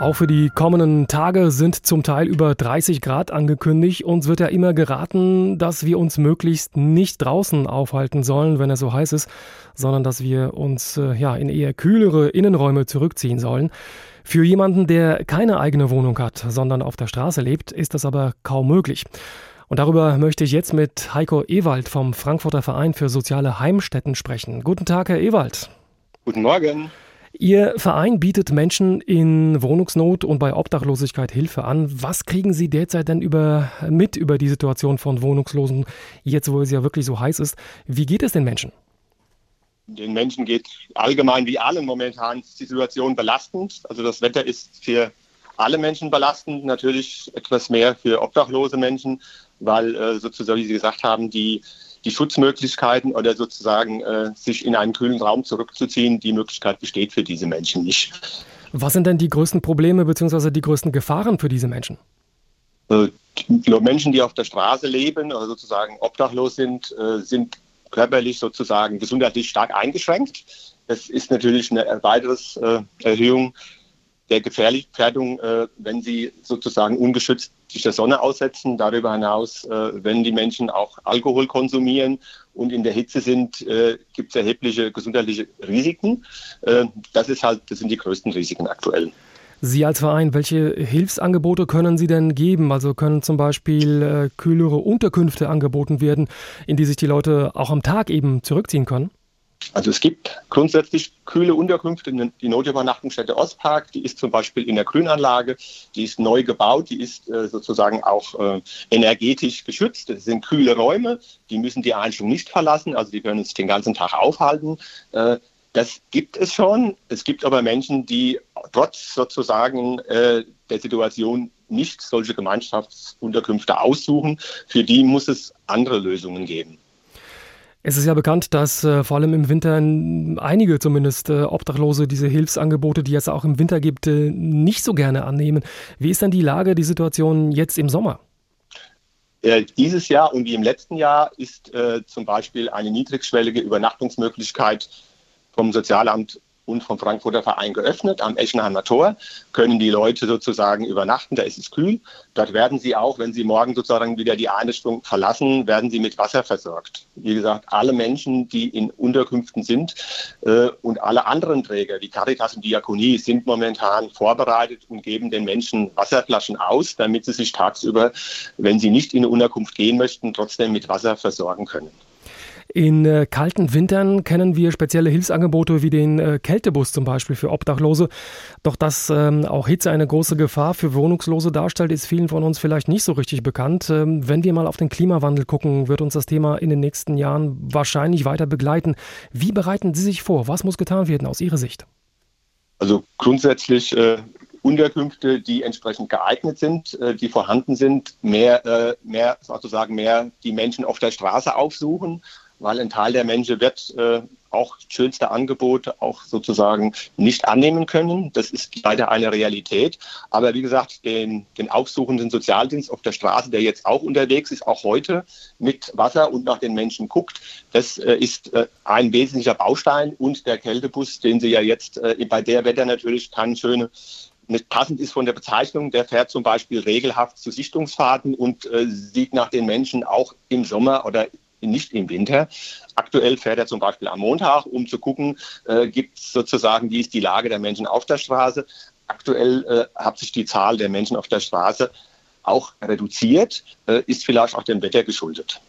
Auch für die kommenden Tage sind zum Teil über 30 Grad angekündigt. Uns wird ja immer geraten, dass wir uns möglichst nicht draußen aufhalten sollen, wenn es so heiß ist, sondern dass wir uns äh, ja in eher kühlere Innenräume zurückziehen sollen. Für jemanden, der keine eigene Wohnung hat, sondern auf der Straße lebt, ist das aber kaum möglich. Und darüber möchte ich jetzt mit Heiko Ewald vom Frankfurter Verein für soziale Heimstätten sprechen. Guten Tag, Herr Ewald. Guten Morgen. Ihr Verein bietet Menschen in Wohnungsnot und bei Obdachlosigkeit Hilfe an. Was kriegen Sie derzeit denn über, mit über die Situation von Wohnungslosen, jetzt wo es ja wirklich so heiß ist? Wie geht es den Menschen? Den Menschen geht allgemein wie allen momentan die Situation belastend. Also das Wetter ist für alle Menschen belastend, natürlich etwas mehr für obdachlose Menschen, weil äh, sozusagen, wie Sie gesagt haben, die die Schutzmöglichkeiten oder sozusagen äh, sich in einen kühlen Raum zurückzuziehen, die Möglichkeit besteht für diese Menschen nicht. Was sind denn die größten Probleme bzw. die größten Gefahren für diese Menschen? Äh, die Menschen, die auf der Straße leben oder sozusagen obdachlos sind, äh, sind körperlich sozusagen gesundheitlich stark eingeschränkt. Das ist natürlich eine weitere äh, Erhöhung der Gefährdung, äh, wenn sie sozusagen ungeschützt sich der Sonne aussetzen. Darüber hinaus, äh, wenn die Menschen auch Alkohol konsumieren und in der Hitze sind, äh, gibt es erhebliche gesundheitliche Risiken. Äh, das ist halt, das sind die größten Risiken aktuell. Sie als Verein, welche Hilfsangebote können Sie denn geben? Also können zum Beispiel äh, kühlere Unterkünfte angeboten werden, in die sich die Leute auch am Tag eben zurückziehen können? Also es gibt grundsätzlich kühle Unterkünfte. Die Notübernachtungsstätte Ostpark, die ist zum Beispiel in der Grünanlage, die ist neu gebaut, die ist äh, sozusagen auch äh, energetisch geschützt. Das sind kühle Räume, die müssen die Einstellung nicht verlassen, also die können sich den ganzen Tag aufhalten. Äh, das gibt es schon. Es gibt aber Menschen, die trotz sozusagen äh, der Situation nicht solche Gemeinschaftsunterkünfte aussuchen. Für die muss es andere Lösungen geben. Es ist ja bekannt, dass äh, vor allem im Winter einige zumindest äh, Obdachlose diese Hilfsangebote, die es auch im Winter gibt, äh, nicht so gerne annehmen. Wie ist denn die Lage, die Situation jetzt im Sommer? Äh, dieses Jahr und wie im letzten Jahr ist äh, zum Beispiel eine niedrigschwellige Übernachtungsmöglichkeit vom Sozialamt und vom Frankfurter Verein geöffnet. Am Eschenheimer Tor können die Leute sozusagen übernachten, da ist es kühl. Dort werden sie auch, wenn sie morgen sozusagen wieder die Einrichtung verlassen, werden sie mit Wasser versorgt. Wie gesagt, alle Menschen, die in Unterkünften sind äh, und alle anderen Träger, wie Caritas und Diakonie, sind momentan vorbereitet und geben den Menschen Wasserflaschen aus, damit sie sich tagsüber, wenn sie nicht in eine Unterkunft gehen möchten, trotzdem mit Wasser versorgen können. In äh, kalten Wintern kennen wir spezielle Hilfsangebote wie den äh, Kältebus zum Beispiel für Obdachlose. Doch dass ähm, auch Hitze eine große Gefahr für Wohnungslose darstellt, ist vielen von uns vielleicht nicht so richtig bekannt. Ähm, wenn wir mal auf den Klimawandel gucken, wird uns das Thema in den nächsten Jahren wahrscheinlich weiter begleiten. Wie bereiten Sie sich vor? Was muss getan werden aus Ihrer Sicht? Also grundsätzlich äh, Unterkünfte, die entsprechend geeignet sind, äh, die vorhanden sind, mehr, äh, mehr sozusagen mehr die Menschen auf der Straße aufsuchen weil ein Teil der Menschen wird äh, auch schönste Angebote auch sozusagen nicht annehmen können. Das ist leider eine Realität. Aber wie gesagt, den, den aufsuchenden Sozialdienst auf der Straße, der jetzt auch unterwegs ist, auch heute mit Wasser und nach den Menschen guckt, das äh, ist äh, ein wesentlicher Baustein. Und der Kältebus, den Sie ja jetzt äh, bei der Wetter natürlich keine schöne nicht passend ist von der Bezeichnung, der fährt zum Beispiel regelhaft zu Sichtungsfahrten und äh, sieht nach den Menschen auch im Sommer oder nicht im Winter. Aktuell fährt er zum Beispiel am Montag, um zu gucken, äh, gibt es sozusagen, wie ist die Lage der Menschen auf der Straße. Aktuell äh, hat sich die Zahl der Menschen auf der Straße auch reduziert, äh, ist vielleicht auch dem Wetter geschuldet.